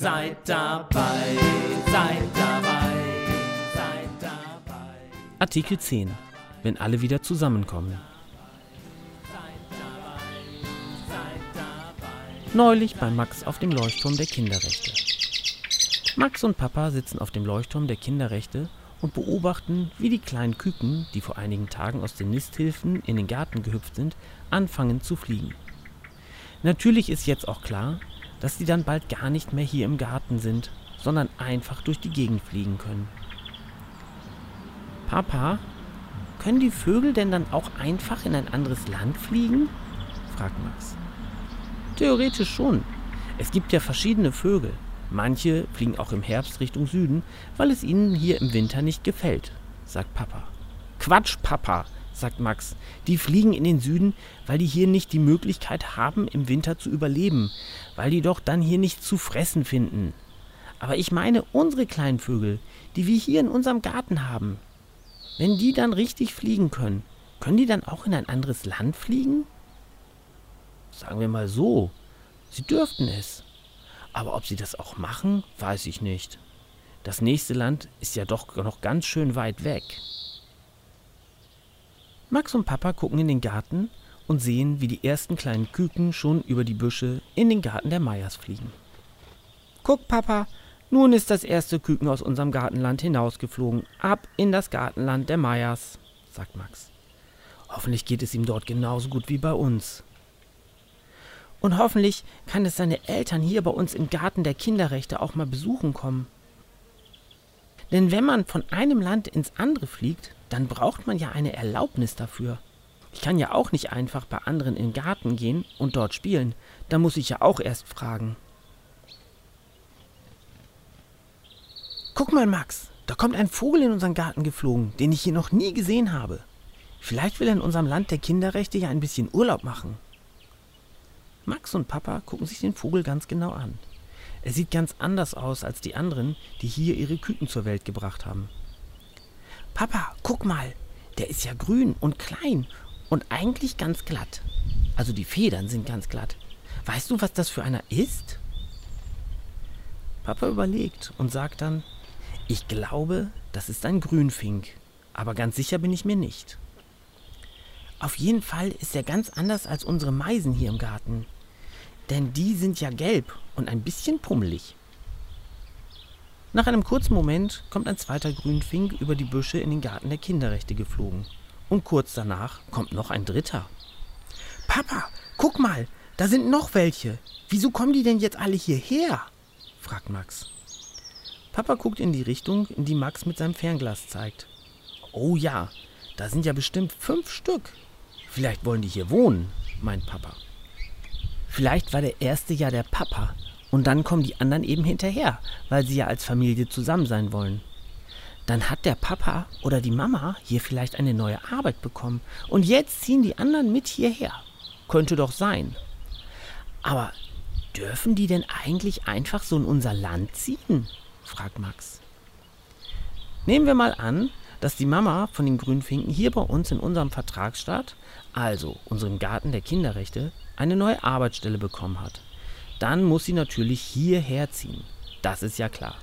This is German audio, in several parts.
Seid dabei, seid dabei, seid dabei. Artikel 10. Wenn alle wieder zusammenkommen. Neulich bei Max auf dem Leuchtturm der Kinderrechte. Max und Papa sitzen auf dem Leuchtturm der Kinderrechte und beobachten, wie die kleinen Küken, die vor einigen Tagen aus den Nisthilfen in den Garten gehüpft sind, anfangen zu fliegen. Natürlich ist jetzt auch klar, dass sie dann bald gar nicht mehr hier im Garten sind, sondern einfach durch die Gegend fliegen können. Papa, können die Vögel denn dann auch einfach in ein anderes Land fliegen? fragt Max. Theoretisch schon. Es gibt ja verschiedene Vögel. Manche fliegen auch im Herbst Richtung Süden, weil es ihnen hier im Winter nicht gefällt, sagt Papa. Quatsch, Papa, sagt Max. Die fliegen in den Süden, weil die hier nicht die Möglichkeit haben, im Winter zu überleben, weil die doch dann hier nichts zu fressen finden. Aber ich meine unsere kleinen Vögel, die wir hier in unserem Garten haben. Wenn die dann richtig fliegen können, können die dann auch in ein anderes Land fliegen? Sagen wir mal so, sie dürften es. Aber ob sie das auch machen, weiß ich nicht. Das nächste Land ist ja doch noch ganz schön weit weg. Max und Papa gucken in den Garten und sehen, wie die ersten kleinen Küken schon über die Büsche in den Garten der Meyers fliegen. Guck, Papa, nun ist das erste Küken aus unserem Gartenland hinausgeflogen, ab in das Gartenland der Meyers, sagt Max. Hoffentlich geht es ihm dort genauso gut wie bei uns. Und hoffentlich kann es seine Eltern hier bei uns im Garten der Kinderrechte auch mal besuchen kommen. Denn wenn man von einem Land ins andere fliegt, dann braucht man ja eine Erlaubnis dafür. Ich kann ja auch nicht einfach bei anderen in den Garten gehen und dort spielen. Da muss ich ja auch erst fragen. Guck mal, Max, da kommt ein Vogel in unseren Garten geflogen, den ich hier noch nie gesehen habe. Vielleicht will er in unserem Land der Kinderrechte ja ein bisschen Urlaub machen. Max und Papa gucken sich den Vogel ganz genau an. Er sieht ganz anders aus als die anderen, die hier ihre Küken zur Welt gebracht haben. Papa, guck mal, der ist ja grün und klein und eigentlich ganz glatt. Also die Federn sind ganz glatt. Weißt du, was das für einer ist? Papa überlegt und sagt dann, ich glaube, das ist ein Grünfink, aber ganz sicher bin ich mir nicht. Auf jeden Fall ist er ganz anders als unsere Meisen hier im Garten. Denn die sind ja gelb und ein bisschen pummelig. Nach einem kurzen Moment kommt ein zweiter Grünfink über die Büsche in den Garten der Kinderrechte geflogen. Und kurz danach kommt noch ein dritter. Papa, guck mal, da sind noch welche. Wieso kommen die denn jetzt alle hierher? fragt Max. Papa guckt in die Richtung, in die Max mit seinem Fernglas zeigt. Oh ja, da sind ja bestimmt fünf Stück. Vielleicht wollen die hier wohnen, meint Papa. Vielleicht war der erste ja der Papa und dann kommen die anderen eben hinterher, weil sie ja als Familie zusammen sein wollen. Dann hat der Papa oder die Mama hier vielleicht eine neue Arbeit bekommen und jetzt ziehen die anderen mit hierher. Könnte doch sein. Aber dürfen die denn eigentlich einfach so in unser Land ziehen? fragt Max. Nehmen wir mal an, dass die Mama von den Grünfinken hier bei uns in unserem Vertragsstaat, also unserem Garten der Kinderrechte, eine neue Arbeitsstelle bekommen hat dann muss sie natürlich hierher ziehen. Das ist ja klar.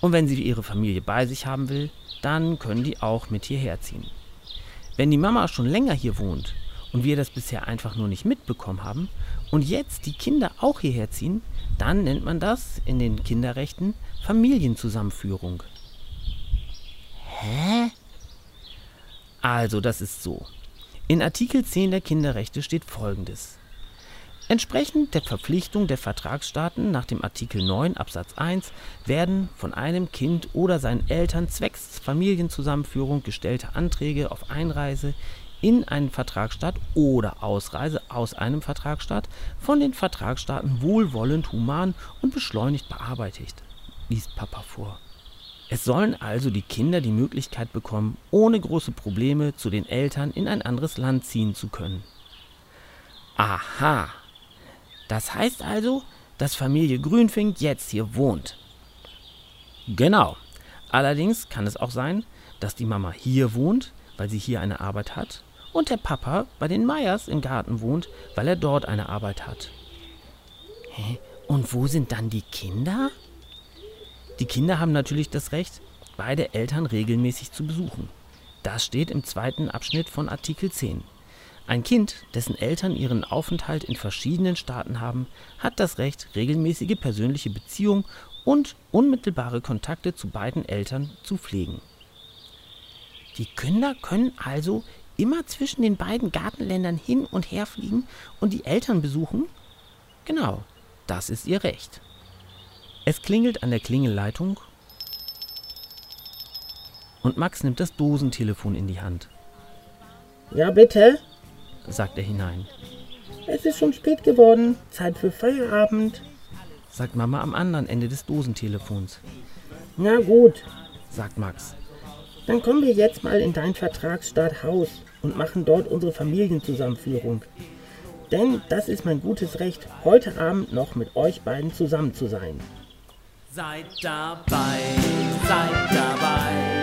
Und wenn sie ihre Familie bei sich haben will, dann können die auch mit hierher ziehen. Wenn die Mama schon länger hier wohnt und wir das bisher einfach nur nicht mitbekommen haben und jetzt die Kinder auch hierher ziehen, dann nennt man das in den Kinderrechten Familienzusammenführung. Hä? Also, das ist so. In Artikel 10 der Kinderrechte steht folgendes. Entsprechend der Verpflichtung der Vertragsstaaten nach dem Artikel 9 Absatz 1 werden von einem Kind oder seinen Eltern zwecks Familienzusammenführung gestellte Anträge auf Einreise in einen Vertragsstaat oder Ausreise aus einem Vertragsstaat von den Vertragsstaaten wohlwollend, human und beschleunigt bearbeitet. liest Papa vor. Es sollen also die Kinder die Möglichkeit bekommen, ohne große Probleme zu den Eltern in ein anderes Land ziehen zu können. Aha. Das heißt also, dass Familie Grünfink jetzt hier wohnt. Genau. Allerdings kann es auch sein, dass die Mama hier wohnt, weil sie hier eine Arbeit hat, und der Papa bei den Meyers im Garten wohnt, weil er dort eine Arbeit hat. Hä? Und wo sind dann die Kinder? Die Kinder haben natürlich das Recht, beide Eltern regelmäßig zu besuchen. Das steht im zweiten Abschnitt von Artikel 10. Ein Kind, dessen Eltern ihren Aufenthalt in verschiedenen Staaten haben, hat das Recht, regelmäßige persönliche Beziehungen und unmittelbare Kontakte zu beiden Eltern zu pflegen. Die Kinder können also immer zwischen den beiden Gartenländern hin und her fliegen und die Eltern besuchen? Genau, das ist ihr Recht. Es klingelt an der Klingelleitung und Max nimmt das Dosentelefon in die Hand. Ja, bitte? sagt er hinein. Es ist schon spät geworden. Zeit für Feierabend, sagt Mama am anderen Ende des Dosentelefons. Na gut, sagt Max. Dann kommen wir jetzt mal in dein Vertragsstaat Haus und machen dort unsere Familienzusammenführung. Denn das ist mein gutes Recht, heute Abend noch mit euch beiden zusammen zu sein. Seid dabei, seid dabei.